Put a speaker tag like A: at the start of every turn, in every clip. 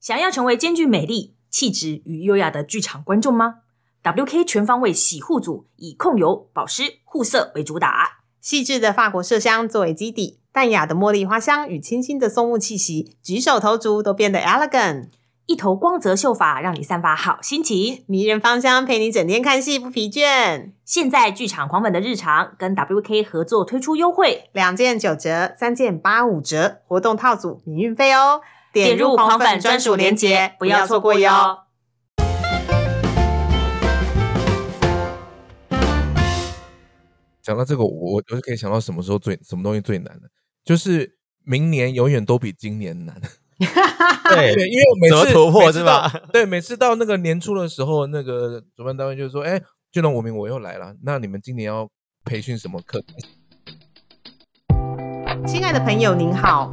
A: 想要成为兼具美丽、气质与优雅的剧场观众吗？WK 全方位洗护组以控油、保湿、护色为主打，
B: 细致的法国麝香作为基底，淡雅的茉莉花香与清新的松木气息，举手投足都变得 elegant。
A: 一头光泽秀发让你散发好心情，
B: 迷人芳香陪你整天看戏不疲倦。
A: 现在剧场狂粉的日常跟 WK 合作推出优惠，
B: 两件九折，三件八五折，活动套组免运费哦。
A: 点入狂粉专属链接，不要错过哟。
C: 讲到这个，我我就可以想到什么时候最什么东西最难的，就是明年永远都比今年难。
D: 对，
C: 对，因为我每次
D: 突破是吧
C: 对，每次到那个年初的时候，那个主办单位就说：“哎，俊龙，我明我又来了，那你们今年要培训什么课？”
B: 亲爱的朋友，您好，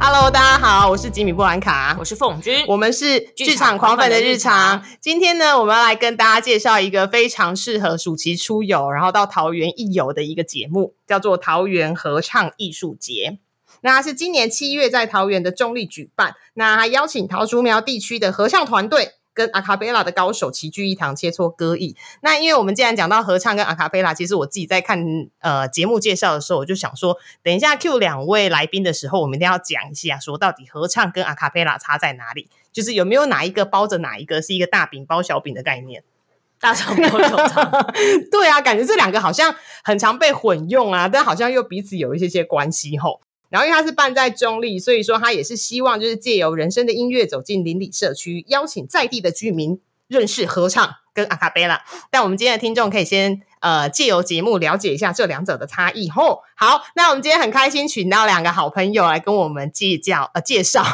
B: Hello，大家好，我是吉米布兰卡，
A: 我是凤君，
B: 我们是剧场狂粉的日常。今天呢，我们要来跟大家介绍一个非常适合暑期出游，然后到桃园一游的一个节目，叫做桃园合唱艺术节。那是今年七月在桃园的中立举办，那还邀请桃竹苗地区的合唱团队。跟阿卡贝拉的高手齐聚一堂，切磋歌艺。那因为我们既然讲到合唱跟阿卡贝拉，其实我自己在看呃节目介绍的时候，我就想说，等一下 Q 两位来宾的时候，我们一定要讲一下，说到底合唱跟阿卡贝拉差在哪里，就是有没有哪一个包着哪一个，是一个大饼包小饼的概念。
A: 大肠包小肠。
B: 对啊，感觉这两个好像很常被混用啊，但好像又彼此有一些些关系吼。然后因为它是办在中立，所以说它也是希望就是借由人生的音乐走进邻里社区，邀请在地的居民认识合唱跟阿卡贝拉。但我们今天的听众可以先呃借由节目了解一下这两者的差异。吼，好，那我们今天很开心请到两个好朋友来跟我们介绍呃介绍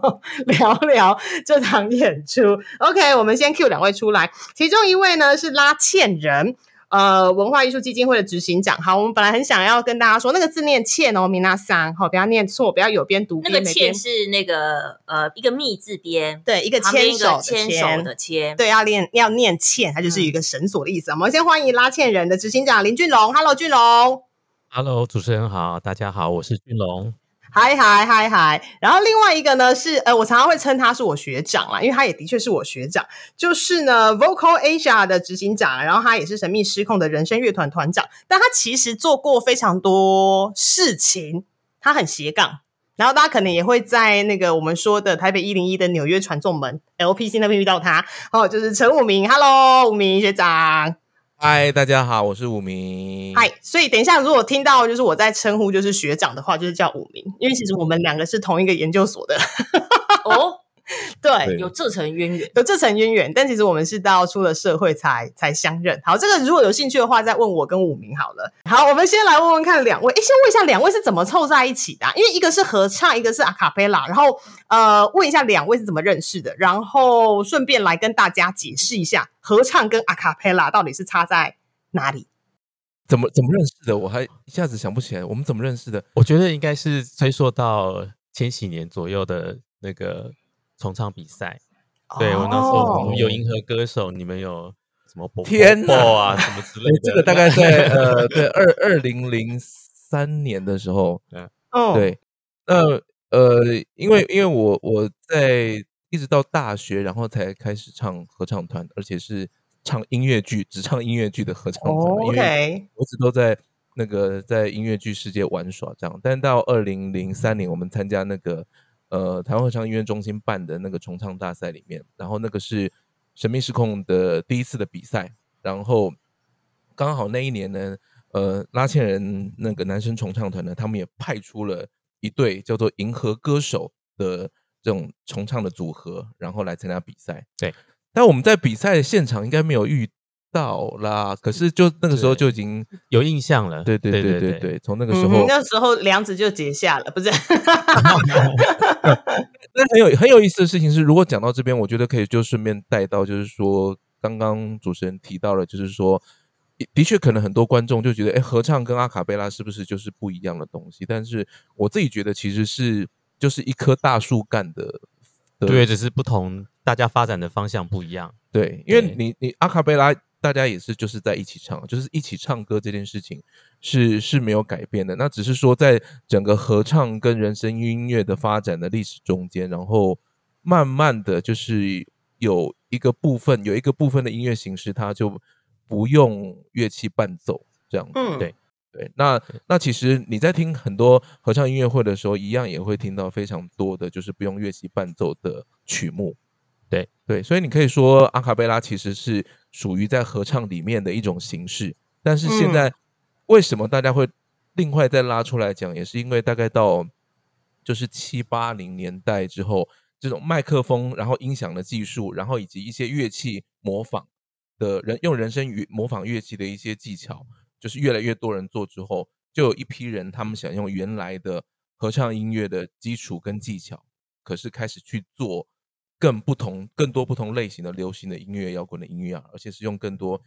B: 聊聊这场演出。OK，我们先 Q 两位出来，其中一位呢是拉倩人。呃，文化艺术基金会的执行长，好，我们本来很想要跟大家说，那个字念倩哦，米娜桑，好，不要念错，不要有边读
A: 那个欠是那个呃一个密字边，
B: 对，一个牵手
A: 牵手的牵。
B: 对，要念要念倩，它就是一个绳索的意思。我们先欢迎拉倩人的执行长林俊龙，Hello，俊龙。
D: Hello，主持人好，大家好，我是俊龙。
B: 嗨嗨嗨嗨！然后另外一个呢是呃，我常常会称他是我学长啦，因为他也的确是我学长，就是呢 Vocal Asia 的执行长，然后他也是神秘失控的人声乐团团长，但他其实做过非常多事情，他很斜杠。然后大家可能也会在那个我们说的台北一零一的纽约传送门 LPC 那边遇到他哦，就是陈武明，Hello，武明学长。
C: 嗨，大家好，我是武明。
B: 嗨，所以等一下，如果听到就是我在称呼就是学长的话，就是叫武明，因为其实我们两个是同一个研究所的，
A: 哦，
B: 对，
A: 有这层渊源。
B: 有这层渊源。但其实我们是到出了社会才才相认。好，这个如果有兴趣的话，再问我跟武明好了。好，我们先来问问看两位，哎，先问一下两位是怎么凑在一起的啊、因为一个是合唱，一个是阿卡贝拉，然后呃，问一下两位是怎么认识的，然后顺便来跟大家解释一下合唱跟阿卡贝拉到底是差在哪里。
C: 怎么怎么认识的？我还一下子想不起来，我们怎么认识的？
D: 我觉得应该是追溯到千禧年左右的那个重唱比赛。对我那时候我们有银河歌手，你们有什么波
C: 天哪
D: 波啊什么之类？
C: 这个大概在呃，对二二零零三年的时候，
B: 哦，
C: 对，那呃，因为因为我我在一直到大学，然后才开始唱合唱团，而且是唱音乐剧，只唱音乐剧的合唱团，
B: 哦
C: 因为我一直都在那个在音乐剧世界玩耍这样。但到二零零三年，我们参加那个呃台湾合唱音乐中心办的那个重唱大赛里面，然后那个是神秘失控的第一次的比赛，然后刚好那一年呢，呃，拉纤人那个男生重唱团呢，他们也派出了一队叫做银河歌手的这种重唱的组合，然后来参加比赛。
D: 对，
C: 但我们在比赛现场应该没有遇到啦，可是就那个时候就已经
D: 有印象了。
C: 对对
D: 对对
C: 对从那个时
B: 嗯
C: 候
B: 哼，那时候梁子就结下了，不是？
C: 那很有很有意思的事情是，如果讲到这边，我觉得可以就顺便带到，就是说刚刚主持人提到了，就是说，的确可能很多观众就觉得，哎，合唱跟阿卡贝拉是不是就是不一样的东西？但是我自己觉得，其实是就是一棵大树干的，
D: 对，只是不同，大家发展的方向不一样。
C: 对，因为你你阿卡贝拉。大家也是就是在一起唱，就是一起唱歌这件事情是是没有改变的。那只是说，在整个合唱跟人声音乐的发展的历史中间，然后慢慢的就是有一个部分，有一个部分的音乐形式，它就不用乐器伴奏这样。
B: 嗯，
C: 对对。那那其实你在听很多合唱音乐会的时候，一样也会听到非常多的就是不用乐器伴奏的曲目。
D: 对
C: 对，所以你可以说阿卡贝拉其实是属于在合唱里面的一种形式，但是现在为什么大家会另外再拉出来讲，也是因为大概到就是七八零年代之后，这种麦克风，然后音响的技术，然后以及一些乐器模仿的人用人声语模仿乐器的一些技巧，就是越来越多人做之后，就有一批人他们想用原来的合唱音乐的基础跟技巧，可是开始去做。更不同、更多不同类型的流行的音乐、摇滚的音乐啊，而且是用更多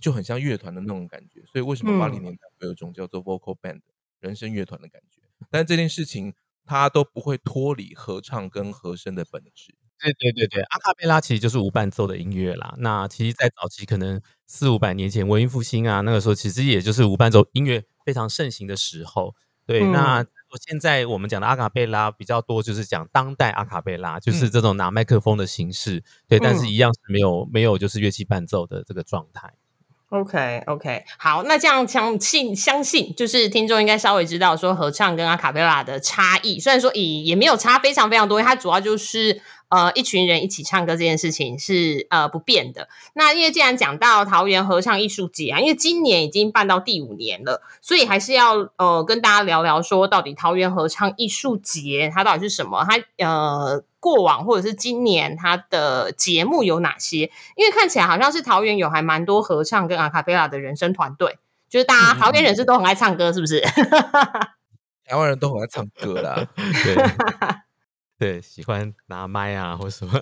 C: 就很像乐团的那种感觉。所以为什么八零年代会有一种叫做 vocal band 人声乐团的感觉？但这件事情它都不会脱离合唱跟和声的本质。
D: 对对对对，阿卡贝拉其实就是无伴奏的音乐啦。那其实，在早期可能四五百年前文艺复兴啊，那个时候其实也就是无伴奏音乐非常盛行的时候。对，那。现在我们讲的阿卡贝拉比较多，就是讲当代阿卡贝拉，就是这种拿麦克风的形式，对，但是一样是没有没有就是乐器伴奏的这个状态。
B: OK OK，好，那这样相信相信就是听众应该稍微知道说合唱跟阿卡贝拉的差异，虽然说也也没有差非常非常多，它主要就是。呃，一群人一起唱歌这件事情是呃不变的。那因为既然讲到桃园合唱艺术节啊，因为今年已经办到第五年了，所以还是要呃跟大家聊聊说，到底桃园合唱艺术节它到底是什么？它呃过往或者是今年它的节目有哪些？因为看起来好像是桃园有还蛮多合唱跟阿卡贝拉的人声团队，就是大家桃园人士都很爱唱歌，是不是？
C: 台湾人都很爱唱歌啦，
D: 对。对，喜欢拿麦啊，或什么？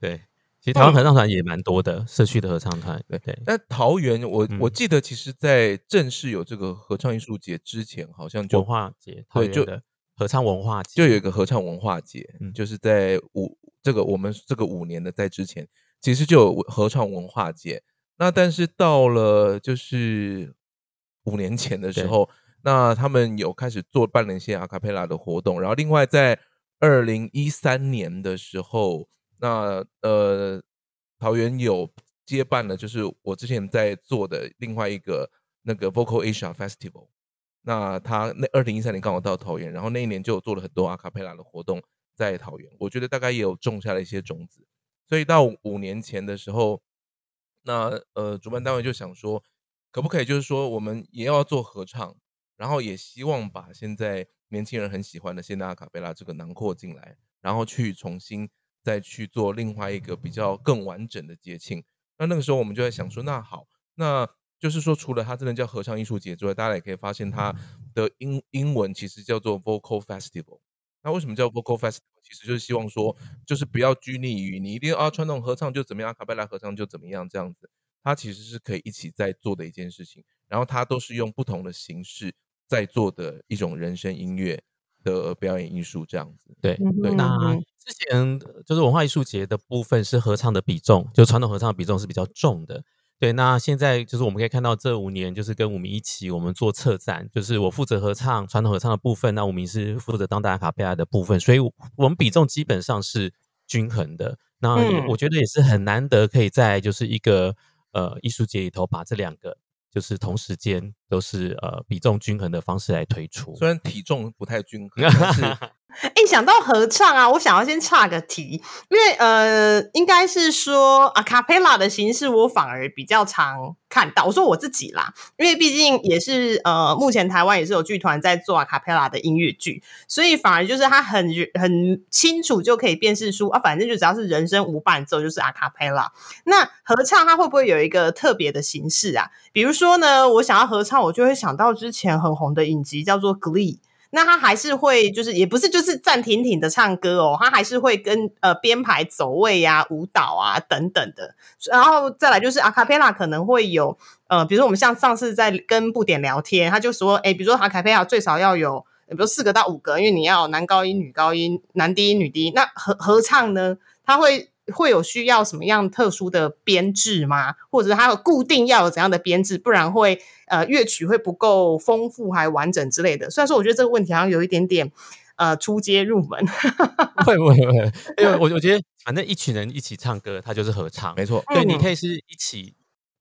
D: 对，其实台湾合唱团也蛮多的，社区的合唱团。对对。
C: 但桃园，我我记得，其实，在正式有这个合唱艺术节之前，好像就
D: 文化节，对，就合唱文化节，
C: 就有一个合唱文化节，就是在五这个我们这个五年的在之前，其实就有合唱文化节。那但是到了就是五年前的时候，那他们有开始做办了一些阿卡贝拉的活动，然后另外在。二零一三年的时候，那呃，桃园有接办了，就是我之前在做的另外一个那个 Vocal Asia Festival。那他那二零一三年刚好到桃园，然后那一年就做了很多阿卡贝拉的活动在桃园。我觉得大概也有种下了一些种子。所以到五年前的时候，那呃，主办单位就想说，可不可以就是说我们也要做合唱，然后也希望把现在。年轻人很喜欢的现代阿卡贝拉这个囊括进来，然后去重新再去做另外一个比较更完整的节庆。那那个时候我们就在想说，那好，那就是说除了它真的叫合唱艺术节之外，大家也可以发现它的英英文其实叫做 Vocal Festival。那为什么叫 Vocal Festival？其实就是希望说，就是不要拘泥于你一定要传统合唱就怎么样，阿卡贝拉合唱就怎么样这样子。它其实是可以一起在做的一件事情，然后它都是用不同的形式。在做的一种人声音乐的表演艺术，这样子。
D: 对对。那之前就是文化艺术节的部分是合唱的比重，就传统合唱的比重是比较重的。对。那现在就是我们可以看到，这五年就是跟我们一起，我们做策展，就是我负责合唱传统合唱的部分，那我们是负责当代卡贝拉的部分，所以我们比重基本上是均衡的。那我觉得也是很难得，可以在就是一个呃艺术节里头把这两个。就是同时间都是呃比重均衡的方式来推出，
C: 虽然体重不太均衡，但是
B: 哎，想到合唱啊，我想要先岔个题，因为呃，应该是说阿卡佩拉的形式，我反而比较常看到。我说我自己啦，因为毕竟也是呃，目前台湾也是有剧团在做阿卡佩拉的音乐剧，所以反而就是他很很清楚就可以辨识出啊，反正就只要是人声无伴奏就是阿卡佩拉。那合唱它会不会有一个特别的形式啊？比如说呢，我想要合唱，我就会想到之前很红的影集叫做《Glee》。那他还是会就是也不是就是暂停停的唱歌哦，他还是会跟呃编排走位呀、舞蹈啊等等的。然后再来就是阿卡贝拉可能会有呃，比如说我们像上次在跟布点聊天，他就说，哎，比如说阿卡贝拉最少要有。比如四个到五个，因为你要男高音、女高音、男低音、女低音。那合合唱呢？他会会有需要什么样特殊的编制吗？或者它有固定要有怎样的编制？不然会呃乐曲会不够丰富还完整之类的。虽然说我觉得这个问题好像有一点点呃出街入门，
D: 会不会会？因为我我觉得反正一群人一起唱歌，它就是合唱，
C: 没错。
D: 对，你可以是一起。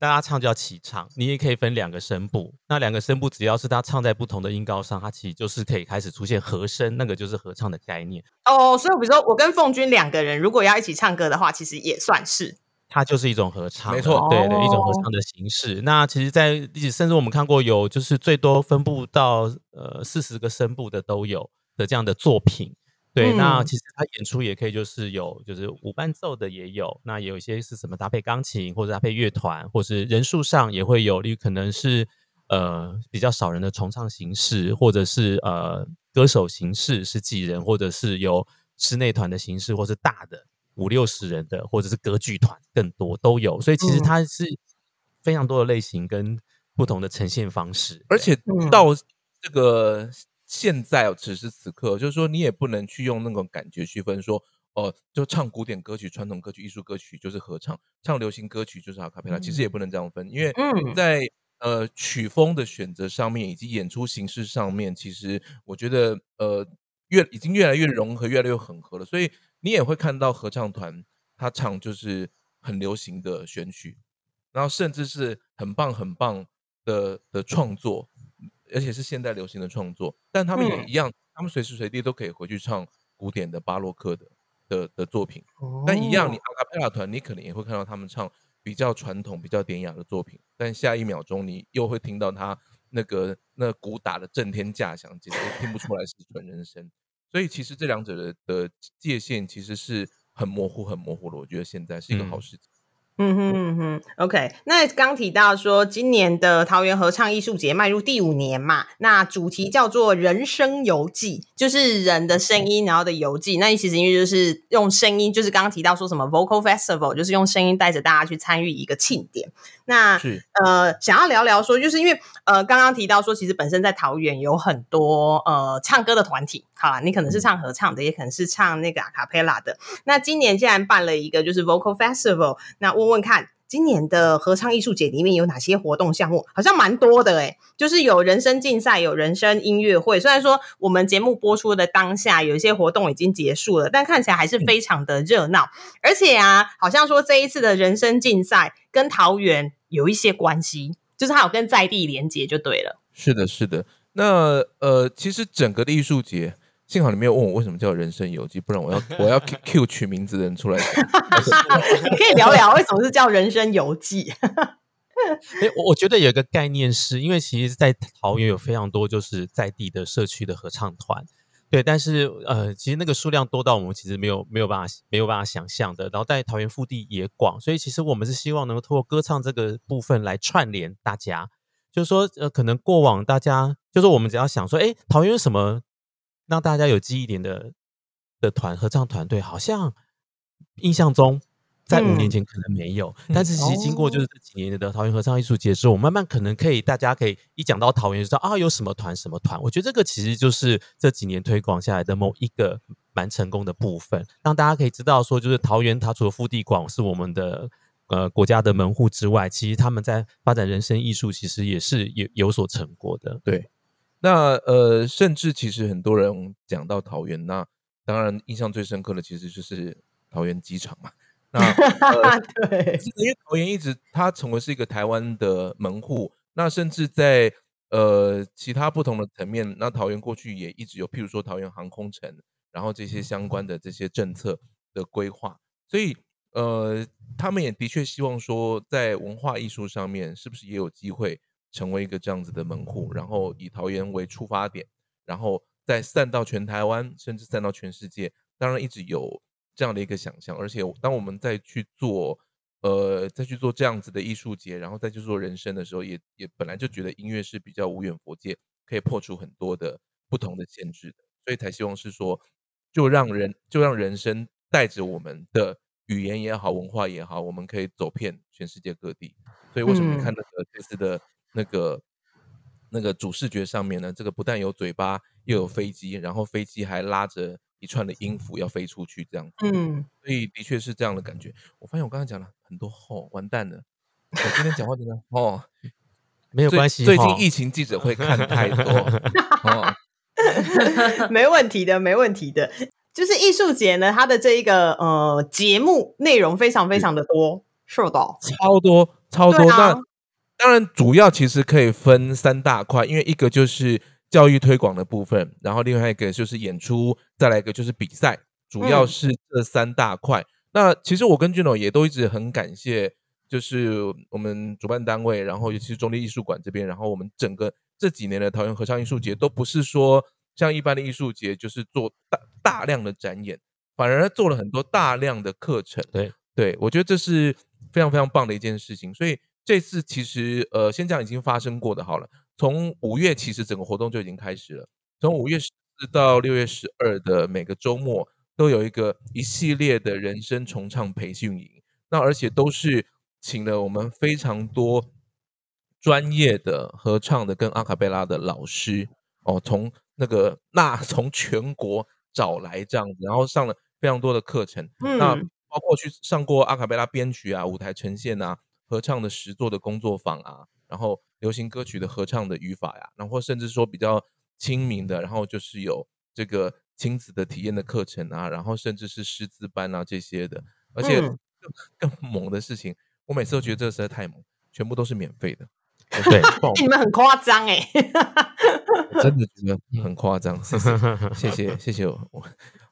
D: 大家唱就要齐唱，你也可以分两个声部。那两个声部只要是他唱在不同的音高上，它其实就是可以开始出现和声，那个就是合唱的概念。
B: 哦，所以比如说我跟凤君两个人如果要一起唱歌的话，其实也算是，
D: 它就是一种合唱，
C: 没错，
D: 对的一种合唱的形式。那其实，在历史甚至我们看过有就是最多分布到呃四十个声部的都有的这样的作品。对，那其实他演出也可以，就是有，就是无伴奏的也有，那有一些是什么搭配钢琴或者搭配乐团，或是人数上也会有，例如可能是呃比较少人的重唱形式，或者是呃歌手形式是几人，或者是有室内团的形式，或是大的五六十人的，或者是歌剧团更多都有，所以其实它是非常多的类型跟不同的呈现方式，
C: 而且到这个。现在此时此刻，就是说你也不能去用那种感觉区分，说哦，就唱古典歌曲、传统歌曲、艺术歌曲就是合唱，唱流行歌曲就是阿卡贝拉。其实也不能这样分，因为在呃曲风的选择上面以及演出形式上面，其实我觉得呃越已经越来越融合、越来越混合了。所以你也会看到合唱团他唱就是很流行的选曲，然后甚至是很棒很棒的的创作。而且是现代流行的创作，但他们也一样，他们随时随地都可以回去唱古典的巴洛克的的的作品。但一样，你阿卡贝拉团，你可能也会看到他们唱比较传统、比较典雅的作品，但下一秒钟你又会听到他那个那鼓打的震天价响，简直听不出来是纯人声。所以其实这两者的的界限其实是很模糊、很模糊的。我觉得现在是一个好时机。
B: 嗯哼嗯哼，OK。那刚提到说，今年的桃园合唱艺术节迈入第五年嘛，那主题叫做“人生游记”，就是人的声音，然后的游记。那其实因为就是用声音，就是刚刚提到说什么 Vocal Festival，就是用声音带着大家去参与一个庆典。那呃，想要聊聊说，就是因为呃，刚刚提到说，其实本身在桃园有很多呃唱歌的团体，好，你可能是唱合唱的，也可能是唱那个阿卡贝拉的。那今年既然办了一个就是 Vocal Festival，那问问看，今年的合唱艺术节里面有哪些活动项目？好像蛮多的诶就是有人声竞赛，有人声音乐会。虽然说我们节目播出的当下，有一些活动已经结束了，但看起来还是非常的热闹。而且啊，好像说这一次的人声竞赛。跟桃园有一些关系，就是它有跟在地连接就对了。
C: 是的，是的。那呃，其实整个的艺术节，幸好你没有问我为什么叫人生游记，不然我要 我要 Q 取名字的人出来。
B: 你 可以聊聊为什么是叫人生游记。
D: 哎，我我觉得有一个概念是，因为其实，在桃园有非常多就是在地的社区的合唱团。对，但是呃，其实那个数量多到我们其实没有没有办法没有办法想象的。然后在桃园腹地也广，所以其实我们是希望能够通过歌唱这个部分来串联大家。就是说，呃，可能过往大家就是我们只要想说，哎，桃园有什么让大家有记忆点的的团合唱团队，好像印象中。在五年前可能没有，但是其实经过就是这几年的桃园合唱艺术节之后，慢慢可能可以，大家可以一讲到桃园就知道啊有什么团什么团。我觉得这个其实就是这几年推广下来的某一个蛮成功的部分，让大家可以知道说，就是桃园它除了腹地广是我们的呃国家的门户之外，其实他们在发展人生艺术其实也是有有所成果的。
C: 对，那呃，甚至其实很多人讲到桃园，那当然印象最深刻的其实就是桃园机场嘛。那
B: 对，
C: 因为桃园一直它成为是一个台湾的门户，那甚至在呃其他不同的层面，那桃园过去也一直有，譬如说桃园航空城，然后这些相关的这些政策的规划，所以呃他们也的确希望说，在文化艺术上面是不是也有机会成为一个这样子的门户，然后以桃园为出发点，然后再散到全台湾，甚至散到全世界，当然一直有。这样的一个想象，而且当我们再去做，呃，再去做这样子的艺术节，然后再去做人生的时候，也也本来就觉得音乐是比较无远佛界，可以破除很多的不同的限制的，所以才希望是说，就让人就让人生带着我们的语言也好，文化也好，我们可以走遍全世界各地。所以为什么你看那个这次的那个那个主视觉上面呢？这个不但有嘴巴，又有飞机，然后飞机还拉着一串的音符要飞出去，这样。
B: 嗯，
C: 所以的确是这样的感觉。我发现我刚才讲了很多哦，完蛋了！我今天讲话真的哦，最
D: 没有关系
C: 最近疫情记者会看太多哦，
B: 没问题的，没问题的。就是艺术节呢，它的这一个呃节目内容非常非常的多，是的。
C: 超多超多。
B: 对啊
C: 那当然，主要其实可以分三大块，因为一个就是教育推广的部分，然后另外一个就是演出，再来一个就是比赛，主要
B: 嗯
C: 是这三大块。那其实我跟俊龙也都一直很感谢，就是我们主办单位，然后尤其是中立艺术馆这边，然后我们整个这几年的桃园合唱艺术节，都不是说像一般的艺术节，就是做大大量的展演，反而做了很多大量的课程。
D: 对
C: 对，我觉得这是非常非常棒的一件事情。所以这次其实呃，先讲已经发生过的好了。从五月其实整个活动就已经开始了，从五月十四到六月十二的每个周末都有一个一系列的人生重唱培训营。那而且都是请了我们非常多专业的合唱的跟阿卡贝拉的老师哦，从那个那从全国找来这样子，然后上了非常多的课程。那
B: 嗯
C: 包括去上过阿卡贝拉编曲啊、舞台呈现啊、合唱的实作的工作坊啊，然后流行歌曲的合唱的语法呀、然后甚至说比较亲民的，然后就是有这个亲子的体验的课程啊，然后甚至是师资班啊这些的，而且更猛的事情，我每次都觉得这个实在太猛，全部都是免费的。
D: 对
B: 你们很夸张哎，
C: 真的觉得很夸张，谢谢谢谢谢谢我我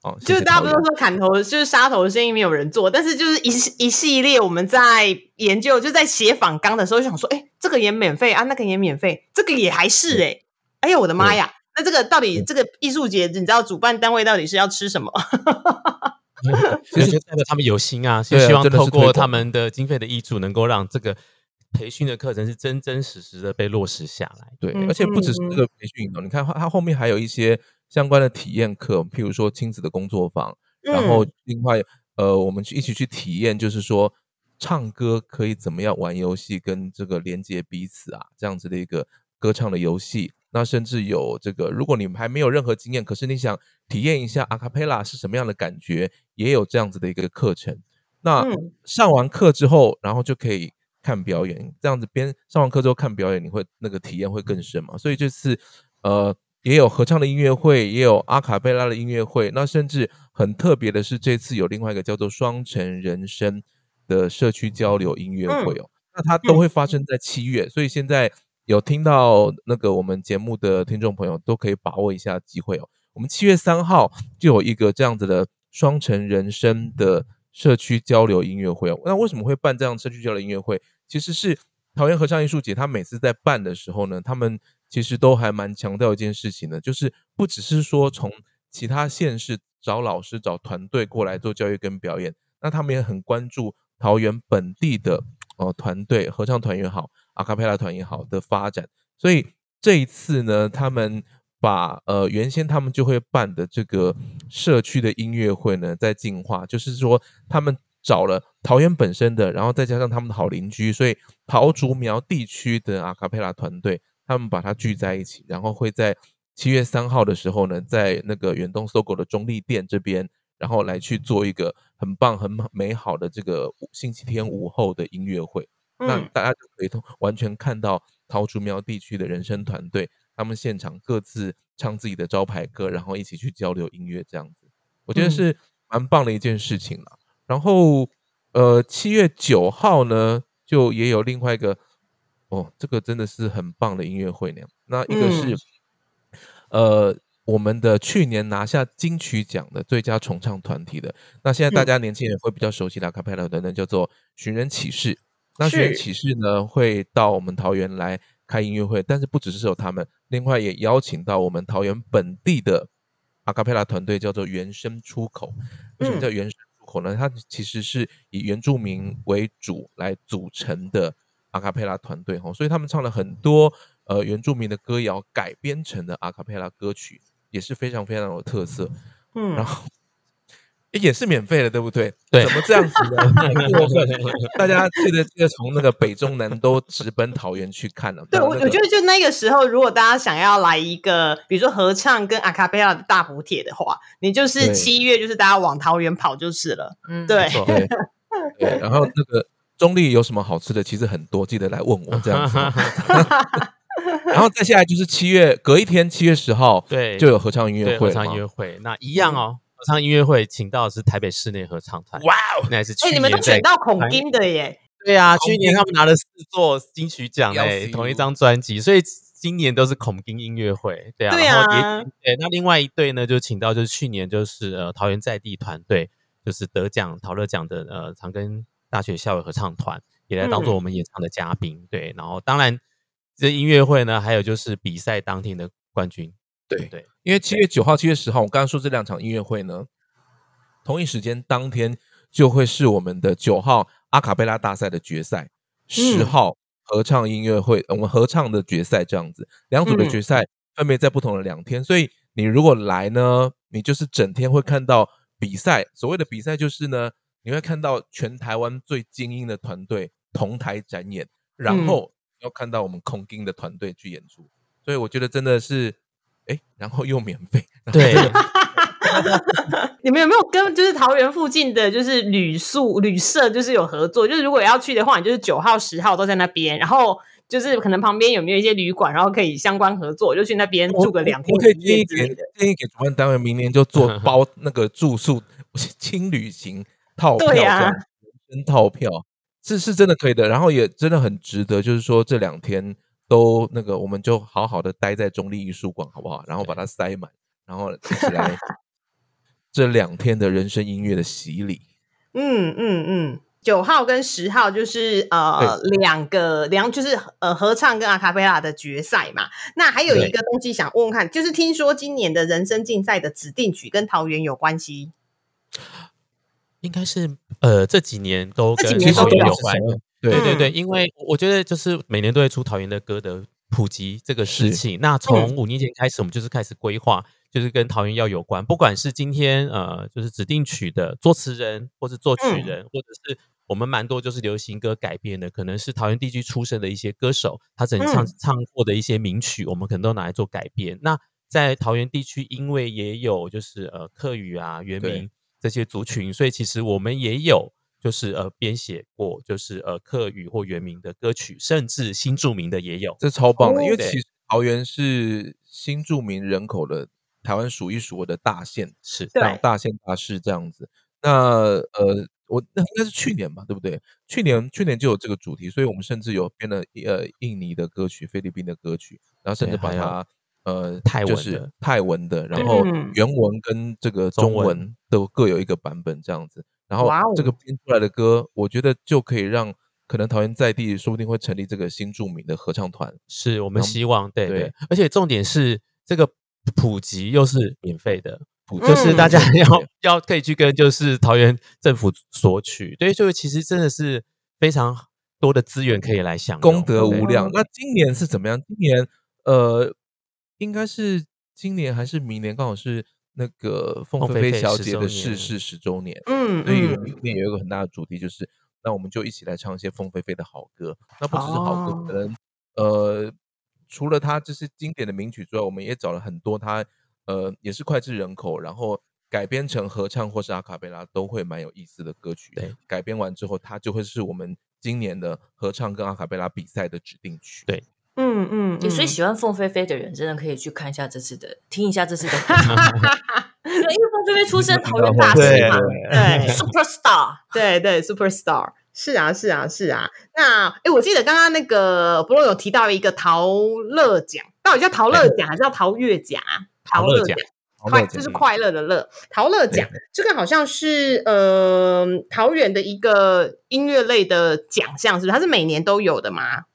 C: 哦，谢谢
B: 就是大家不
C: 桃园
B: 是说砍头就是杀头的生意没有人做，但是就是一一系列我们在研究，就在写访纲的时候就想说，哎，这个也免费啊，那个也免费，这个也还是哎，哎呦我的妈呀！那这个到底这个艺术节，你知道主办单位到底是要吃什么？
D: 就是代表他们有心啊，是
C: 对啊
D: 希望透过他们的经费的益助，能够让这个培训的课程是真真实实的被落实下来。
C: 对，
B: 嗯
C: 而且不只是
B: 嗯
C: 这个培训哦，你看它它后面还有一些相关的体验课，譬如说亲子的工作坊，然后
B: 嗯
C: 另外呃，我们去一起去体验，就是说唱歌可以怎么样玩游戏，跟这个连接彼此啊，这样子的一个歌唱的游戏。那甚至有这个，如果你们还没有任何经验，可是你想体验一下阿卡贝拉是什么样的感觉，也有这样子的一个课程。那
B: 嗯
C: 上完课之后，然后就可以看表演，这样子边上完课之后看表演，你会那个体验会更深嘛？所以这次呃也有合唱的音乐会，也有阿卡贝拉的音乐会，那甚至很特别的是，这次有另外一个叫做双城人生的社区交流音乐会哦，那它都会发生在七月，所以现在有听到那个我们节目的听众朋友都可以把握一下机会哦。我们七月三号就有一个这样子的双城人生的社区交流音乐会。那为什么会办这样社区交流音乐会？其实是桃园合唱艺术节，他每次在办的时候呢，他们其实都还蛮强调一件事情的，就是不只是说从其他县市找老师、找团队过来做教育跟表演，那他们也很关注桃园本地的呃团队，合唱团也好，阿卡贝拉团也好的发展。所以这一次呢，他们把呃原先他们就会办的这个社区的音乐会呢，在进化，就是说他们找了桃园本身的，然后再加上他们的好邻居，所以桃竹苗地区的阿卡贝拉团队，他们把它聚在一起，然后会在七月三号的时候呢，在那个远东搜狗的中立店这边，然后来去做一个很棒、很美好的这个星期天午后的音乐会。那
B: 嗯
C: 大家就可以通完全看到桃竹苗地区的人生团队，他们现场各自唱自己的招牌歌，然后一起去交流音乐，这样子，我觉得
B: 嗯
C: 是蛮棒的一件事情啦。然后，呃，七月九号呢，就也有另外一个，哦，这个真的是很棒的音乐会呢。那一个是，呃，我们的去年拿下金曲奖的最佳重唱团体的，那现在大
B: 嗯
C: 家年轻人会比较熟悉的卡佩拉的呢，叫做寻人启事。那寻人启事呢，会到我们桃园来开音乐会，但是不只是有他们，另外也邀请到我们桃园本地的阿卡贝拉团队，叫做原声出口。为什么
B: 嗯
C: 叫原声出口呢？它其实是以原住民为主来组成的阿卡贝拉团队哈，所以他们唱了很多呃原住民的歌谣改编成的阿卡贝拉歌曲，也是非常非常有特色，
B: 嗯
C: 然后也是免费的，对不对？
D: 对
C: 怎么这样子呢？大家记得记得从那个北中南都直奔桃园去看了。
B: 对，我
C: 那个
B: 我觉得就那个时候，如果大家想要来一个，比如说合唱跟阿卡贝拉的大补帖的话，你就是七月，就是大家往桃园跑就是了。
A: 嗯，
B: 对
C: 对 对，然后那个中立有什么好吃的？其实很多，记得来问我这样子。然后再下来就是七月，隔一天七月十号，
D: 对
C: 就有合唱音乐
D: 对，
C: 会
D: 合唱音乐会，那一样哦。合唱音乐会请到的是台北室内合唱团，
C: 哇哦，
D: 那也是去
B: 哎、
D: 年
B: 你们都
D: 在
B: 选到孔金的耶！
D: 对啊，去年他们拿了四座金曲奖
C: 要
D: 哎，
C: 死
D: 同一张专辑，所以今年都是孔丁音乐会，对啊，
B: 对
D: 然后
B: 啊
D: 也对，那另外一队呢，就请到就是去年就是呃桃园在地团队，就是得奖陶乐奖的呃长庚大学校友合唱团，也来当做
B: 嗯。
D: 我们演唱的嘉宾，对，然后当然这音乐会呢，还有就是比赛当天的冠军，
C: 对
D: 对，
C: 因为七月九号、七月十号，我刚刚说这两场音乐会呢，同一时间当天就会是我们的九号阿卡贝拉大赛的决赛，十号合唱音乐会，呃我们合唱的决赛这样子，两组的
B: 嗯。
C: 决赛分别在不同的两天，所以你如果来呢，你就是整天会看到比赛。所谓的比赛就是呢，你会看到全台湾最精英的团队同台展演，然
B: 嗯。
C: 后要看到我们空金的团队去演出，所以我觉得真的是，哎，然后又免费，
D: 对，
B: 你们有没有跟就是桃园附近的就是旅宿旅社就是有合作？就是如果要去的话，你就是九号、十号都在那边，然后就是可能旁边有没有一些旅馆，然后可以相关合作，就去那边住个两天
C: 我可以建议给。建议给主办单位，明年就做包 那个住宿轻旅行套票这
B: 对啊
C: 样，人生套票是是真的可以的，然后也真的很值得，就是说这两天都那个，我们就好好的待在中立艺术馆，好不好？然后把它塞满，然后一起来 这两天的人生音乐的洗礼。
B: 嗯嗯嗯，九号跟十号就是呃两个两就是呃合唱跟阿卡贝拉的决赛嘛。那还有一个东西想问问看，就是听说今年的人生竞赛的指定曲跟桃园有关系。
D: 应该是呃这几年都跟桃园有关，
C: 对
B: 嗯
D: 对对对，因为我觉得就是每年都会出桃园的歌的普及这个事情。那从五年前开始，我们就是开始规划，就是跟桃园要有关，不管是今天呃就是指定曲的作词人，或是作曲人，或者是我们蛮多就是流行歌改编的，可能是桃园地区出身的一些歌手，他曾经唱、
B: 嗯。
D: 唱过的一些名曲，我们可能都拿来做改编。那在桃园地区，因为也有就是呃客语啊、原
C: 对。
D: 名这些族群，所以其实我们也有就是呃编写过就是呃客语或原名的歌曲，甚至新著名的也有。
C: 这超棒的，因为其实桃园是新著名人口的台湾数一数二的大县，
D: 是
B: 对
C: 大大县大市这样子。那呃，我那应该是去年吧，对不对？去年去年就有这个主题，所以我们甚至有编了呃印尼的歌曲、菲律宾的歌曲，然后甚至把它呃
D: 泰
C: 就是
D: 文的
C: 泰文的，然后
B: 嗯
C: 原文跟这个中
D: 文
C: 都各有一个版本这样子。然后这个编出来的歌，我觉得就可以让可能桃园在地说不定会成立这个新著名的合唱团。
D: 是我们希望对
C: 对
D: 对，而且重点是这个普及又是免费的，就是大家要、
C: 对
D: 要可以去跟就是桃园政府索取，对，所以其实真的是非常多的资源可以来享，
C: 功德无量。那今年是怎么样？今年呃，应该是今年还是明年？刚好是那个凤
D: 凤飞飞
C: 小姐的逝世十周年，
B: 嗯
C: 所以
B: 嗯
C: 明年有一个很大的主题，就是那我们就一起来唱一些凤飞飞的好歌。那不只是好歌，
B: 哦
C: 可能呃，除了她这些经典的名曲之外，我们也找了很多她呃也是脍炙人口，然后改编成合唱或是阿卡贝拉都会蛮有意思的歌曲。
D: 对，
C: 改编完之后，它就会是我们今年的合唱跟阿卡贝拉比赛的指定曲。
D: 对
B: 嗯嗯，
A: 对所以
B: 嗯
A: 喜欢凤飞飞的人，真的可以去看一下这次的，听一下这次的。对，因为凤飞飞出身桃园大
B: 对
A: 师嘛，
B: 对
A: ，super star。
B: 对对，superstar，是啊是啊是啊。那哎，我记得刚刚那个不洛有提到一个陶乐奖，到底叫陶乐奖还是叫陶乐奖啊？
D: 陶乐奖。
B: 快就是快乐的乐，陶乐奖这个好像是呃桃园的一个音乐类的奖项，是不是？它是每年都有的吗？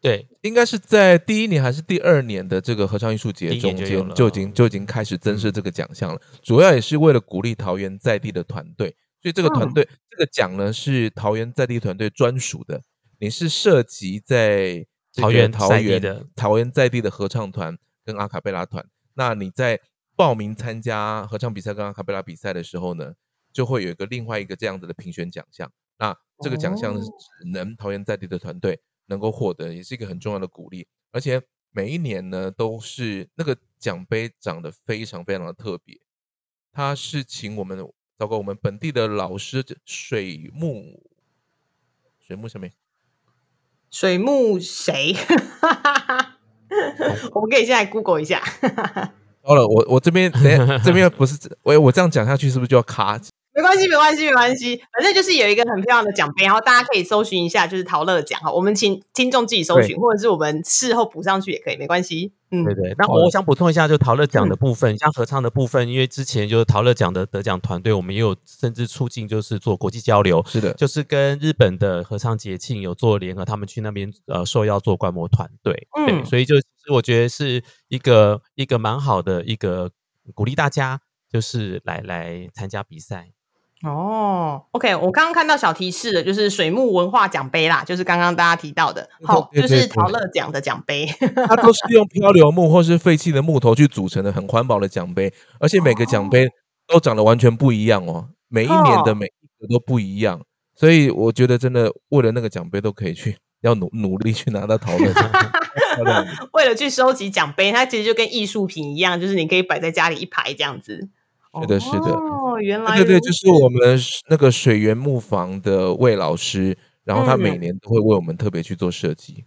D: 对。
C: 应该是在第一年还是第二年的这个合唱艺术节中间就已经就已经开始增设这个奖项了，主要也是为了鼓励桃园在地的团队，所以这个团
B: 嗯。
C: 队、这个奖呢是桃园在地团队专属的，你是涉及在
D: 桃园
C: 桃园
D: 的。
C: 桃园在地的合唱团跟阿卡贝拉团，那你在报名参加合唱比赛跟阿卡贝拉比赛的时候呢，就会有一个另外一个这样子的评选奖项。那这个奖项是
B: 哦。
C: 只能桃园在地的团队能够获得，也是一个很重要的鼓励。而且每一年呢，都是那个奖杯长得非常非常的特别，它是请我们包括我们本地的老师水木水木什么？
B: 水木谁？我们可以现在 Google 一下。
C: 好了，我我这边等下这边不是我我这样讲下去是不是就要卡？
B: 没关系，没关系，没关系，反正就是有一个很漂亮的奖杯，然后大家可以搜寻一下，就是陶乐奖。哈。我们请听众自己搜寻，或者是我们事后补上去也可以，没关系。嗯，
D: 对对，那
C: 好
D: 我想补充一下，就陶乐奖的部分，像合唱的部分，因为之前就是陶乐奖的得奖团队，我们也有甚至促进就是做国际交流，
C: 是的，
D: 就是跟日本的合唱节庆有做联合，他们去那边呃受邀做观摩团队，对，
B: 嗯
D: 所以就其实我觉得是一个一个蛮好的一个鼓励大家就是来来参加比赛。
B: 哦，OK，我刚刚看到小提示了，就是水木文化奖杯啦，就是刚刚大家提到的，好，就是陶乐奖的奖杯。
C: 它都是用漂流木或是废弃的木头去组成的很环保的奖杯，而且每个奖杯都长得完全不一样哦，每一年的
B: 哦
C: 每一个都不一样，所以我觉得真的为了那个奖杯都可以去要努努力去拿到讨论。漂亮的
B: 为了去收集奖杯，它其实就跟艺术品一样，就是你可以摆在家里一排这样子。
C: 是的是的
B: 哦，原来
C: 对对就是我们那个水源木房的魏老师，然后他每
B: 嗯
C: 年都会为我们特别去做设计。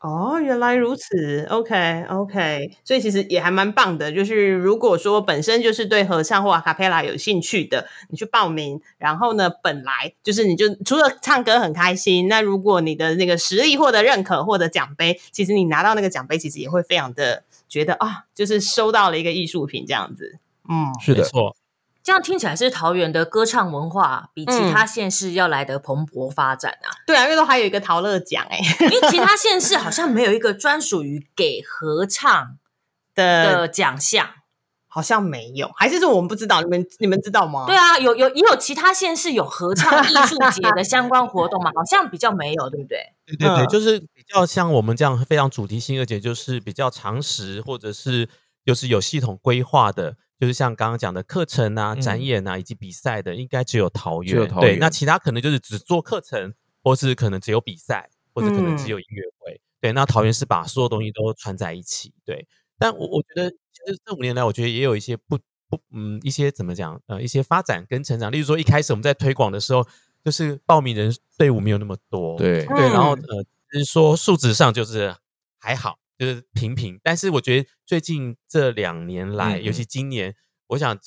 B: 哦，原来如此，OK OK，所以其实也还蛮棒的。就是如果说本身就是对合唱或阿卡贝拉有兴趣的，你去报名，然后呢，本来就是你就除了唱歌很开心，那如果你的那个实力获得认可，获得奖杯，其实你拿到那个奖杯，其实也会非常的觉得啊，就是收到了一个艺术品这样子。嗯，
C: 是的，
D: 没错，
A: 这样听起来是桃园的歌唱文化比其他县市要来得蓬勃发展啊！
B: 对啊，因为都还有一个陶乐奖哎、
A: 因为其他县市好像没有一个专属于给合唱
B: 的
A: 的奖项。
B: 好像没有，还是说我们不知道？你们你们知道吗？
A: 对啊，有有也有其他县市有合唱艺术节的相关活动嘛？好像比较没有，对不对？
D: 对对对，
B: 嗯
D: 就是比较像我们这样非常主题性，而且就是比较常识，或者是就是有系统规划的，就是像刚刚讲的课程啊、
C: 嗯
D: 展演啊以及比赛的，应该只有桃园。
C: 桃
D: 对，那其他可能就是只做课程，或是可能只有比赛，或者可能
B: 嗯
D: 只有音乐会。对，那桃园是把所有东西都串在一起。对，但我我觉得其实这五年来，我觉得也有一些不不嗯一些怎么讲呃一些发展跟成长。例如说一开始我们在推广的时候，就是报名人队伍没有那么多。
C: 对
D: 对，然后
B: 嗯
D: 呃，就是说数值上就是还好，就是平平。但是我觉得最近这两年来，
C: 嗯
D: 尤其今年，我想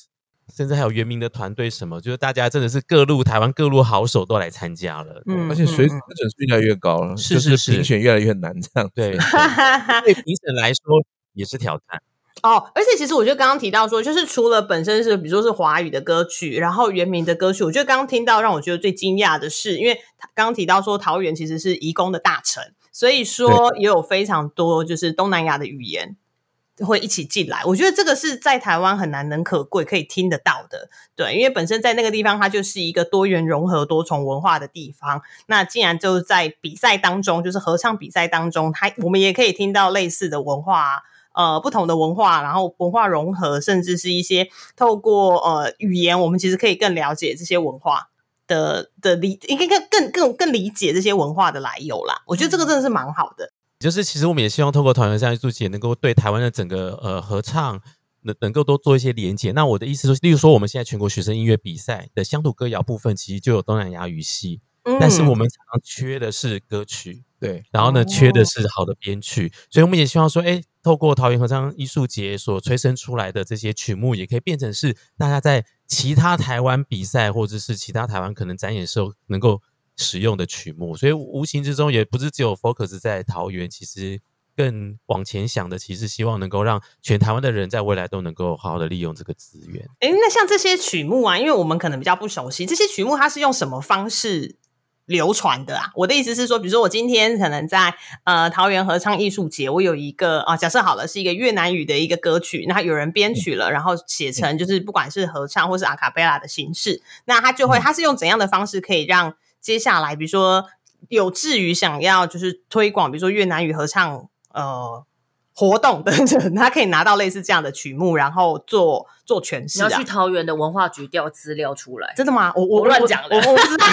D: 甚至还有原名的团队什么，就是大家真的是各路台湾各路好手都来参加了。
B: 嗯
C: 而且水准是越来越高了，
D: 是
C: 是
D: 是
C: 评选越来越难这样子。
D: 对，
B: 嗯
D: 对评审来说也是挑战。
B: 哦，而且其实我觉得刚刚提到说，就是除了本身是比如说是华语的歌曲，然后原名的歌曲，我觉得刚刚听到让我觉得最惊讶的是，因为刚刚提到说桃园其实是移工的大城，所以说也有非常多就是东南亚的语言会一起进来。我觉得这个是在台湾很难能可贵可以听得到的，对，因为本身在那个地方它就是一个多元融合、多重文化的地方。那既然就在比赛当中，就是合唱比赛当中，它我们也可以听到类似的文化啊、呃不同的文化，然后文化融合，甚至是一些透过呃语言，我们其实可以更了解这些文化的的理，应该更更更更理解这些文化的来由啦。我觉得这个真的是蛮好的。
D: 就是其实我们也希望透过团员这样艺术节，能够对台湾的整个呃合唱能能够多做一些连接。那我的意思说，例如说我们现在全国学生音乐比赛的乡土歌谣部分，其实就有东南亚语系，但是
B: 嗯
D: 我们常常缺的是歌曲。
C: 对，
D: 然后呢，
B: 哦
D: 缺的是好的编曲，所以我们也希望说，哎，透过桃园合唱艺术节所催生出来的这些曲目，也可以变成是大家在其他台湾比赛或者是其他台湾可能展演时候能够使用的曲目。所以无形之中，也不是只有 focus 在桃园，其实更往前想的，其实希望能够让全台湾的人在未来都能够好好的利用这个资源。
B: 诶，那像这些曲目啊，因为我们可能比较不熟悉，这些曲目它是用什么方式流传的啊？我的意思是说，比如说我今天可能在呃桃园合唱艺术节，我有一个啊，假设好了是一个越南语的一个歌曲，那有人编曲了，然后写成就是不管是合唱或是阿卡贝拉的形式，那他就会他是用怎样的方式可以让接下来比如说有志于想要就是推广，比如说越南语合唱呃活动的人，他可以拿到类似这样的曲目，然后做做诠释啊
A: 你要去。桃园的文化局调资料出来。
B: 真的吗？我我
A: 我乱讲的
B: 我我知道。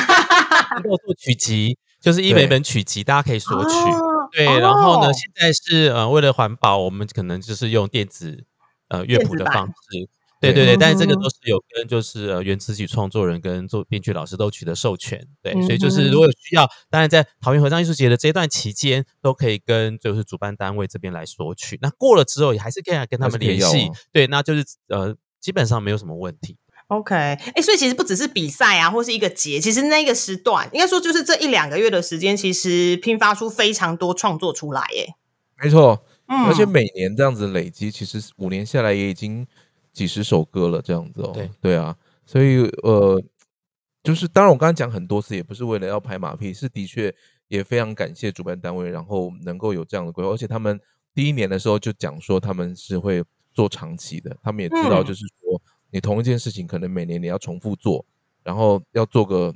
D: 如 果做曲集，就是一本本曲集，大家可以索取。
B: 哦
D: 对，然后呢，
B: 哦
D: 现在是呃，为了环保，我们可能就是用电子呃乐谱的方式。对对对，但是这个都是有跟就是呃原词曲创作人跟做编曲老师都取得授权，对，
B: 嗯
D: 所以就是如果有需要，当然在桃园合唱艺术节的这段期间，都可以跟就是主办单位这边来索取。那过了之后，也还是可以来跟他们联系
C: 哦，
D: 对，那就是呃基本上没有什么问题。
B: OK，哎、所以其实不只是比赛啊，或是一个节，其实那个时段，应该说就是这一两个月的时间，其实拼发出非常多创作出来，耶。
C: 没错，
B: 嗯，
C: 而且每年这样子累积，其实五年下来也已经几十首歌了，这样子哦。
D: 对对
C: 啊，所以呃，就是当然我刚才讲很多次，也不是为了要拍马屁，是的确也非常感谢主办单位，然后能够有这样的规划，而且他们第一年的时候就讲说他们是会做长期的，他们也知道
B: 嗯
C: 就是说你同一件事情可能每年你要重复做，然后要做个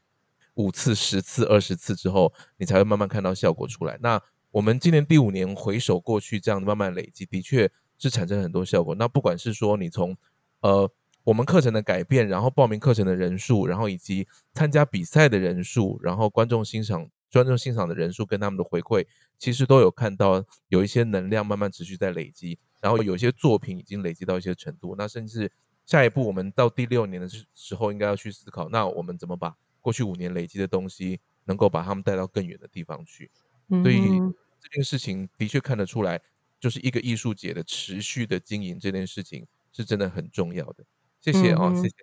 C: 五次、十次、二十次之后，你才会慢慢看到效果出来。那我们今年第五年回首过去，这样慢慢累积，的确是产生很多效果。那不管是说你从呃我们课程的改变，然后报名课程的人数，然后以及参加比赛的人数，然后观众欣赏观众欣赏的人数跟他们的回馈，其实都有看到有一些能量慢慢持续在累积，然后有些作品已经累积到一些程度。那甚至下一步，我们到第六年的时时候，应该要去思考，那我们怎么把过去五年累积的东西，能够把他们带到更远的地方去。所以
B: 嗯
C: 这件事情的确看得出来，就是一个艺术节的持续的经营这件事情是真的很重要的。谢谢啊、
B: 嗯
C: 谢谢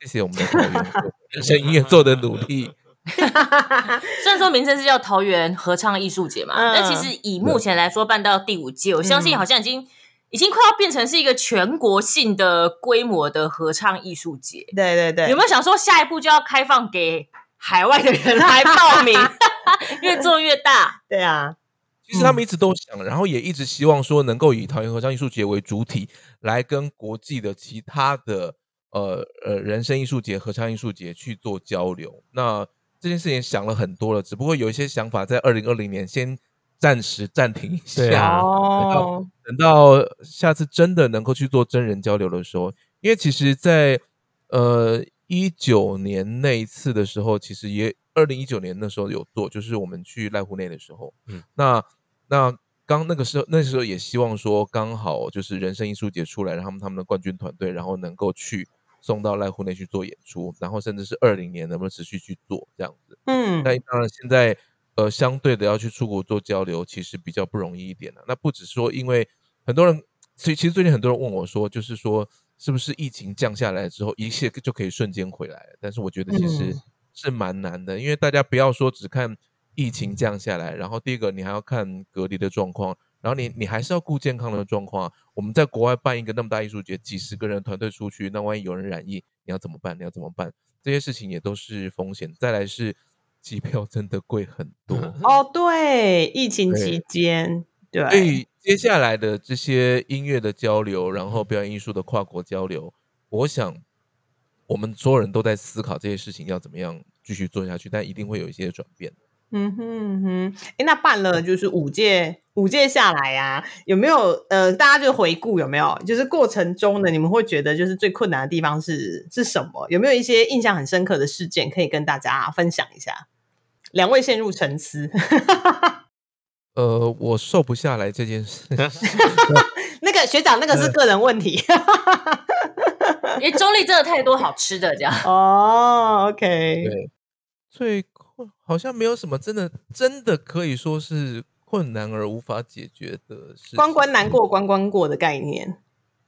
C: 谢谢我们的桃园做人生音乐做的努力。
A: 虽然说名称是叫桃园合唱艺术节嘛，
B: 嗯
A: 但其实以目前来说，办到第五届，我相信
B: 嗯
A: 好像已经、已经快要变成是一个全国性的规模的合唱艺术节。
B: 对对对，
A: 有没有想说下一步就要开放给海外的人来报名？越做越大。
B: 对啊，
C: 其实他们一直都想，然后也一直希望说能够以桃园合唱艺术节为主体，来跟国际的其他的呃呃人生艺术节、合唱艺术节去做交流。那这件事情想了很多了，只不过有一些想法在二零二零年先暂时暂停一下。
B: 哦
C: 等到下次真的能够去做真人交流的时候，因为其实在，呃一九年那一次的时候，其实也二零一九年那时候有做，就是我们去濑户内的时候，
D: 嗯
C: 嗯，那那刚那个时候那时候也希望说刚好就是人生艺术节出来，让他们他们的冠军团队，然后能够去送到濑户内去做演出，然后甚至是二零年能不能持续去做这样子。
B: 嗯，
C: 那当然现在呃相对的要去出国做交流，其实比较不容易一点了、那不只说因为很多人，其实其实最近很多人问我说，就是说是不是疫情降下来之后，一切就可以瞬间回来了？但是我觉得其实
B: 嗯
C: 是蛮难的，因为大家不要说只看疫情降下来，然后第一个你还要看隔离的状况。然后你你还是要顾健康的状况啊。我们在国外办一个那么大艺术节，几十个人团队出去，那万一有人染疫，你要怎么办？你要怎么办？这些事情也都是风险。再来是 机票真的贵很多，
B: 哦，对，疫情期
C: 对
B: 间，
C: 所
B: 对，
C: 以接下来的这些音乐的交流，然后表演艺术的跨国交流，我想我们所有人都在思考这些事情要怎么样继续做下去，但一定会有一些转变。
B: 嗯哼嗯哼，哎，那办了就是五届，五届下来呀、有没有呃，大家就回顾有没有？就是过程中呢，你们会觉得就是最困难的地方是是什么？有没有一些印象很深刻的事件可以跟大家分享一下？两位陷入沉思，
C: 呃，我瘦不下来这件事，
B: 那个学长那个是个人问题
A: 因为中立真的太多好吃的，这样。
B: 哦。OK，
C: 对，最困好像没有什么真的真的可以说是困难而无法解决的事情。
B: 关关难过关关过的概念。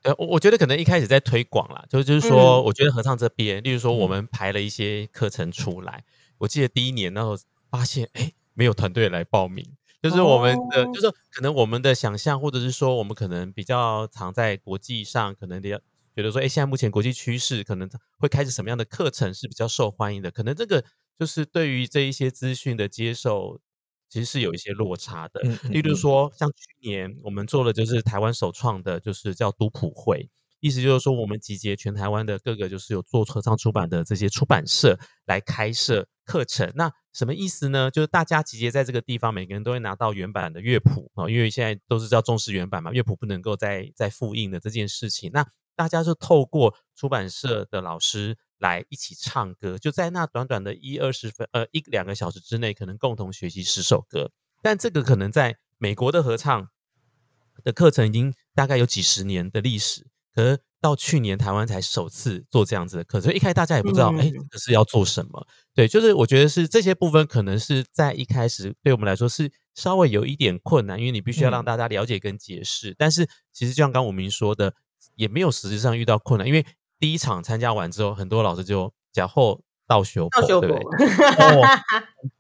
D: 呃，我我觉得可能一开始在推广啦，就就是说，我觉得合唱这边，例如说我们排了一些课程出来，我记得第一年那时候发现，哎，没有团队来报名，就是我们的，
B: 哦
D: 就是可能我们的想象，或者是说我们可能比较常在国际上，可能的觉得说，哎，现在目前国际趋势可能会开始什么样的课程是比较受欢迎的，可能这个就是对于这一些资讯的接受，其实是有一些落差的。
C: 嗯，嗯
D: 例如
C: 嗯
D: 说，像去年我们做的就是台湾首创的，就是叫读谱会，意思就是说我们集结全台湾的各个就是有做合唱出版的这些出版社来开设课程。那什么意思呢？就是大家集结在这个地方，每个人都会拿到原版的乐谱啊，因为现在都是叫重视原版嘛，乐谱不能够再再复印的这件事情。那大家就透过出版社的老师来一起唱歌，就在那短短的一二十分呃一两个小时之内，可能共同学习十首歌。但这个可能在美国的合唱的课程已经大概有几十年的历史，可是到去年台湾才首次做这样子的课程。一开始大家也不知道，哎，这个是要做什么？对，就是我觉得是这些部分可能是在一开始对我们来说是稍微有一点困难，因为你必须要让大家了解跟解释。但是其实就像刚我明说的。也没有实质上遇到困难，因为第一场参加完之后，很多老师就假后倒修，对不对？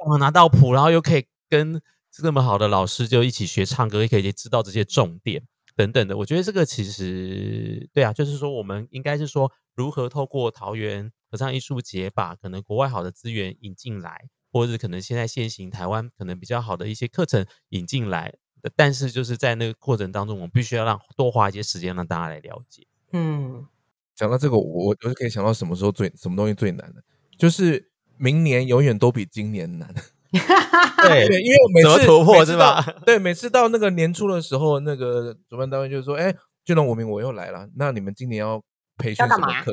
D: 哦，拿到谱，然后又可以跟这么好的老师就一起学唱歌，也可以知道这些重点等等的。我觉得这个其实对啊，就是说我们应该是说如何透过桃园合唱艺术节，把可能国外好的资源引进来，或者是可能现在现行台湾可能比较好的一些课程引进来。但是就是在那个过程当中，我们必须要让多花一些时间让大家来了解。
B: 嗯，
C: 讲到这个，我我就可以想到什么时候最什么东西最难的，就是明年永远都比今年难。
D: 对，
C: 因为每次
D: 突破是吧？
C: 对，每次到那个年初的时候，那个主办单位就说：“哎，俊龙，我明我又来了，那你们今年要培训什么课？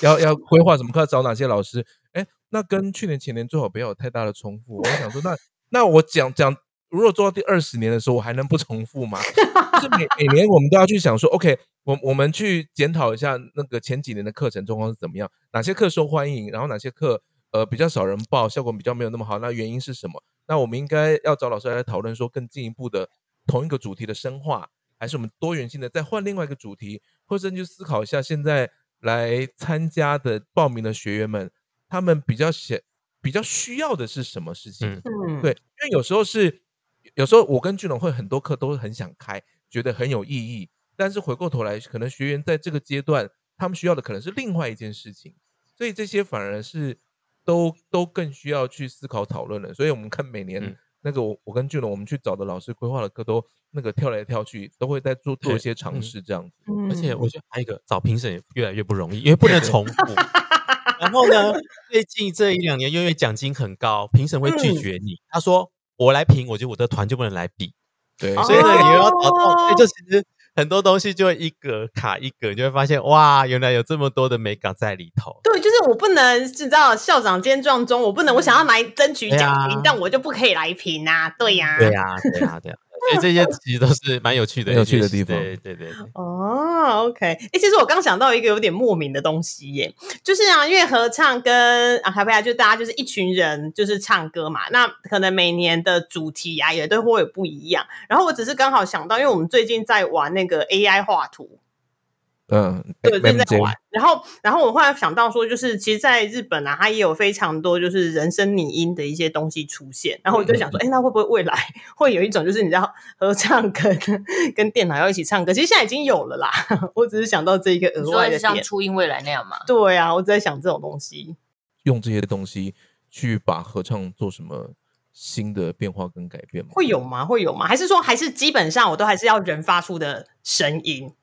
C: 要要规划什么课？找哪些老师？哎，那跟去年前年最好不要有太大的重复。我想说，那那我讲讲。”如果做到第二十年的时候，我还能不重复吗？就是每每年我们都要去想说，OK，我我们去检讨一下那个前几年的课程状况是怎么样，哪些课受欢迎，然后哪些课呃比较少人报，效果比较没有那么好，那原因是什么？那我们应该要找老师来讨论说，更进一步的同一个主题的深化，还是我们多元性的再换另外一个主题，或者去思考一下现在来参加的报名的学员们，他们比较想比较需要的是什么事情？嗯，对，因为有时候是。有时候我跟俊龙会很多课都很想开，觉得很有意义，但是回过头来，可能学员在这个阶段，他们需要的可能是另外一件事情，所以这些反而是都都更需要去思考讨论了。所以我们看每年那个我我跟俊龙我们去找的老师规划的课都那个跳来跳去，都会在做做一些尝试这样子。
D: 而且我觉得还有一个找评审也越来越不容易，因为不能重复。然后呢，最近这一两年因为奖金很高，评审会拒绝你，他说。我来评，我觉得我的团就不能来比，
C: 对，
D: 所以呢，也要找到，所以就其实很多东西就会一格卡一格，你就会发现哇，原来有这么多的美感在里头。
B: 对，就是我不能，你知道校长兼状中，我不能，我想要来争取奖金，但我就不可以来评啊，对呀，
D: 对呀，对呀，对呀。所以这些其实都是蛮有趣的、
C: 有趣的地方。
D: 对对对。
B: 哦，OK。哎，其实我刚想到一个有点莫名的东西耶，就是啊，因为合唱跟啊卡贝拉，就大家就是一群人，就是唱歌嘛。那可能每年的主题啊，也都会有不一样。然后我只是刚好想到，因为我们最近在玩那个 AI 画图。
C: 嗯，
B: 对，正在玩。然后，然后我后来想到说，就是其实，在日本啊，它也有非常多就是人声拟音的一些东西出现。然后我就想说，哎，那会不会未来 会有一种，就是你知道合唱跟跟电脑要一起唱歌？其实现在已经有了啦。我只是想到这一个额外的，
A: 像初音未来那样嘛。
B: 对啊，我只在想这种东西，
C: 用这些东西去把合唱做什么新的变化跟改变吗？
B: 会有吗？会有吗？还是说，还是基本上我都还是要人发出的声音？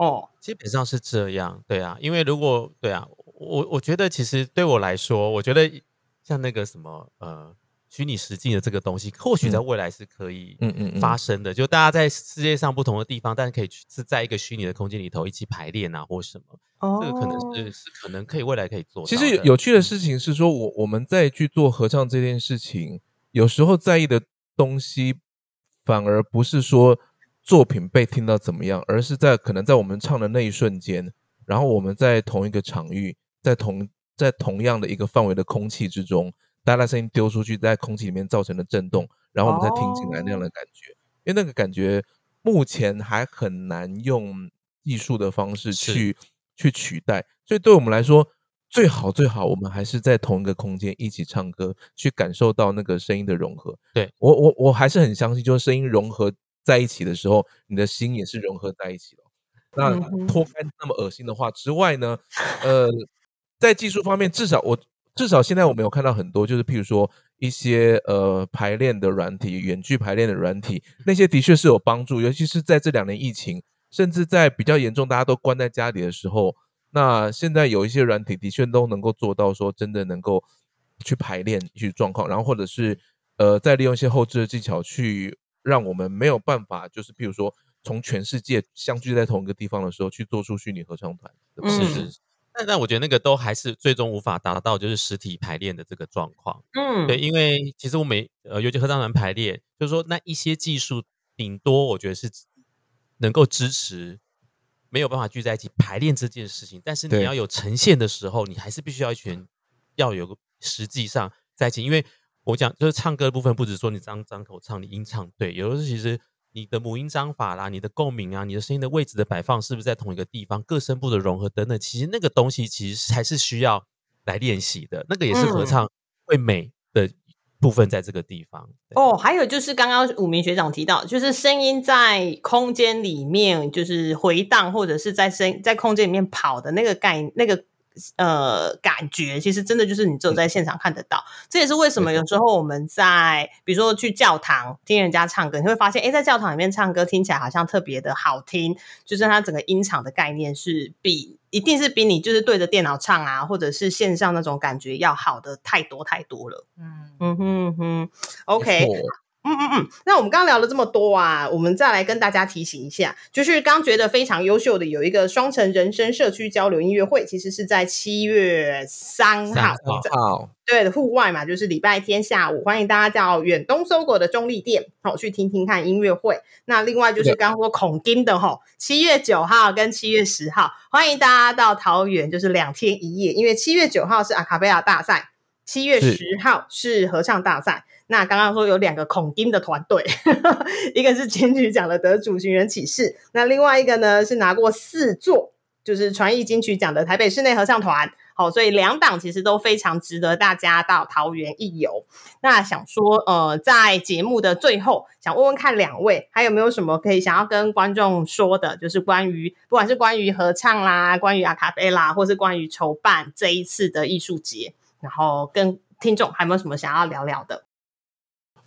B: 哦，
D: 基本上是这样，对啊，因为如果对啊，我我觉得其实对我来说，我觉得像那个什么呃虚拟实境的这个东西，或许在未来是可以嗯嗯发生的，就大家在世界上不同的地方，但是可以是在一个虚拟的空间里头一起排练啊，或什么，这个可能是是可能可以未来可以做。
C: 其实有趣的事情是说，我我们在去做合唱这件事情，有时候在意的东西，反而不是说。作品被听到怎么样？而是在可能在我们唱的那一瞬间，然后我们在同一个场域，在同在同样的一个范围的空气之中，大家声音丢出去，在空气里面造成的震动，然后我们再听进来那样的感觉。因为那个感觉目前还很难用艺术的方式去去取代，所以对我们来说，最好最好我们还是在同一个空间一起唱歌，去感受到那个声音的融合。
D: 对
C: 我我我还是很相信，就是声音融合。在一起的时候，你的心也是融合在一起了。那脱开那么恶心的话之外呢？呃，在技术方面，至少我至少现在我们有看到很多，就是譬如说一些呃排练的软体、远距排练的软体，那些的确是有帮助。尤其是在这两年疫情，甚至在比较严重、大家都关在家里的时候，那现在有一些软体的确都能够做到说，真的能够去排练去状况，然后或者是呃再利用一些后置的技巧去让我们没有办法，就是譬如说从全世界相聚在同一个地方的时候，去做出虚拟合唱团。
B: 是
D: 是是，但但我觉得那个都还是最终无法达到就是实体排练的这个状况。
B: 嗯，
D: 对，因为其实我每呃，尤其合唱团排练，就是说那一些技术，顶多我觉得是能够支持没有办法聚在一起排练这件事情，但是你要有呈现的时候，你还是必须要一群要有个实际上在一起，因为我讲就是唱歌的部分，不只说你张张口唱，你音唱对，有的时候其实你的母音章法啦、你的共鸣啊、你的声音的位置的摆放是不是在同一个地方，各声部的融合等等，其实那个东西其实才是需要来练习的，那个也是合
B: 嗯
D: 唱会美的部分在这个地方。对
B: 哦，还有就是刚刚武明学长提到，就是声音在空间里面就是回荡，或者是在声在空间里面跑的那个概那个呃感觉，其实真的就是你只有在现场看得到。这也是为什么有时候我们在比如说去教堂听人家唱歌，你会发现，哎，在教堂里面唱歌听起来好像特别的好听，就是它整个音场的概念是比一定是比你就是对着电脑唱啊，或者是线上那种感觉要好的太多太多了。
A: 嗯，
B: 嗯哼哼，OK，嗯嗯嗯，那我们刚刚聊了这么多啊，我们再来跟大家提醒一下，就是刚觉得非常优秀的有一个双城人生社区交流音乐会，其实是在七月三号
D: 三号，
B: 对的户外嘛，就是礼拜天下午，欢迎大家到远东搜狗的中立店，好去听听看音乐会。那另外就是刚说孔丁的吼，七月九号跟七月十号，欢迎大家到桃园，就是两天一夜，因为七月九号是阿卡贝拉大赛，七月十号是合唱大赛。那刚刚说有两个孔丁的团队，一个是金曲奖的得主寻人启事，那另外一个呢是拿过四座，就是传艺金曲奖的台北室内合唱团。好，所以两档其实都非常值得大家到桃园一游。那想说，呃，在节目的最后，想问问看两位，还有没有什么可以想要跟观众说的，就是关于不管是关于合唱啦，关于阿卡贝拉，或是关于筹办这一次的艺术节，然后跟听众还有没有什么想要聊聊的？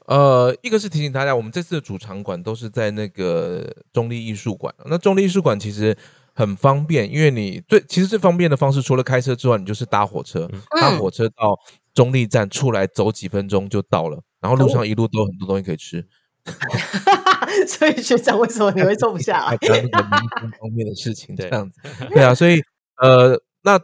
C: 呃，一个是提醒大家，我们这次的主场馆都是在那个中立艺术馆。那中立艺术馆其实很方便，因为你最其实最方便的方式，除了开车之外，你就是搭火车，搭火车到中立站出来走几分钟就到了，然后路上一路都有很多东西可以吃。
B: 所以学长，为什么你会坐不下来？
C: 大家那个民生方面的事情，这
D: 对
C: 样子，对啊，所以呃，那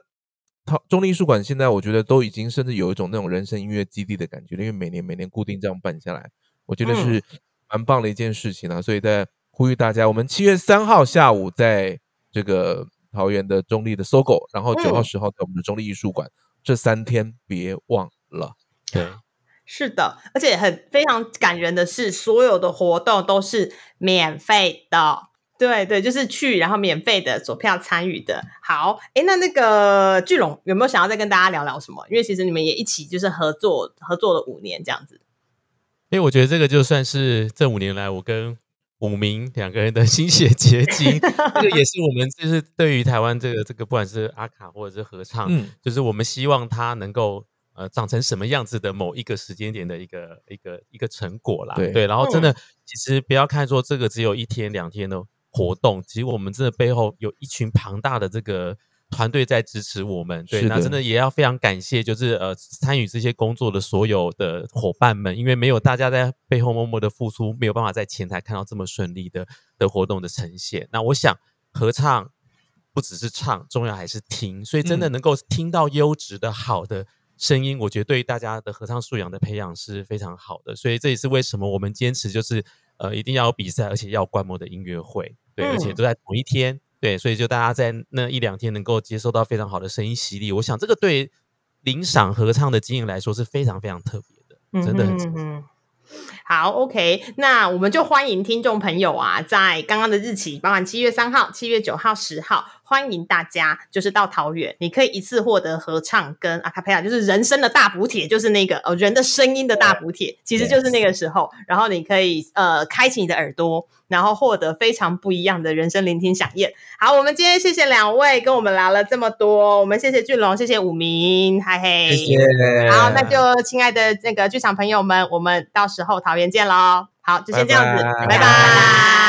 C: 桃中立艺术馆现在我觉得都已经甚至有一种那种人生音乐基地的感觉了，因为每年每年固定这样办下来，我觉得
B: 嗯
C: 是蛮棒的一件事情啊。所以在呼吁大家，我们七月三号下午在这个桃园的中立的搜狗，然后九号、
B: 嗯
C: 十号在我们的中立艺术馆，这三天别忘了。
D: 对，
B: 是的，而且很非常感人的是，所有的活动都是免费的。对对，就是去然后免费的索票参与的。好，诶，那那个巨龙有没有想要再跟大家聊聊什么？因为其实你们也一起就是合作合作了五年这样子。
D: 因为我觉得这个就算是这五年来我跟武明两个人的 心血结晶，这个也是我们就是对于台湾这个这个不管是阿卡或者是合唱，
C: 嗯，
D: 就是我们希望它能够呃长成什么样子的某一个时间点的一个一个一个成果啦。
C: 对
D: 然后真的、其实不要看说这个只有一天两天的活动，其实我们真的背后有一群庞大的这个。团队在支持我们，对，那真的也要非常感谢，就是呃参与这些工作的所有的伙伴们，因为没有大家在背后默默的付出，没有办法在前台看到这么顺利的的活动的呈现。那我想合唱不只是唱，重要还是听，所以真的
C: 嗯
D: 能够听到优质的好的声音，我觉得对于大家的合唱素养的培养是非常好的。所以这也是为什么我们坚持就是呃一定要有比赛，而且要观摩的音乐会，对，而且
B: 嗯
D: 都在同一天。对，所以就大家在那一两天能够接受到非常好的声音洗礼，我想这个对领赏合唱的经营来说是非常非常特别的，真的很
B: 嗯哼嗯哼好，OK，那我们就欢迎听众朋友啊，在刚刚的日期，包含七月三号、七月九号、十号，欢迎大家就是到桃园，你可以一次获得合唱跟阿卡贝拉，就是人生的大补帖，就是那个呃人的声音的大补帖，其实就是那个时候，然后你可以呃开启你的耳朵，然后获得非常不一样的人生聆听响宴。好，我们今天谢谢两位跟我们聊了这么多，我们谢谢俊龙，谢谢武明，嗨嘿，
C: 谢谢。
B: 好，那就亲爱的那个剧场朋友们，我们到时候桃园见喽。好，就先这样子，
C: 拜拜
B: 拜拜。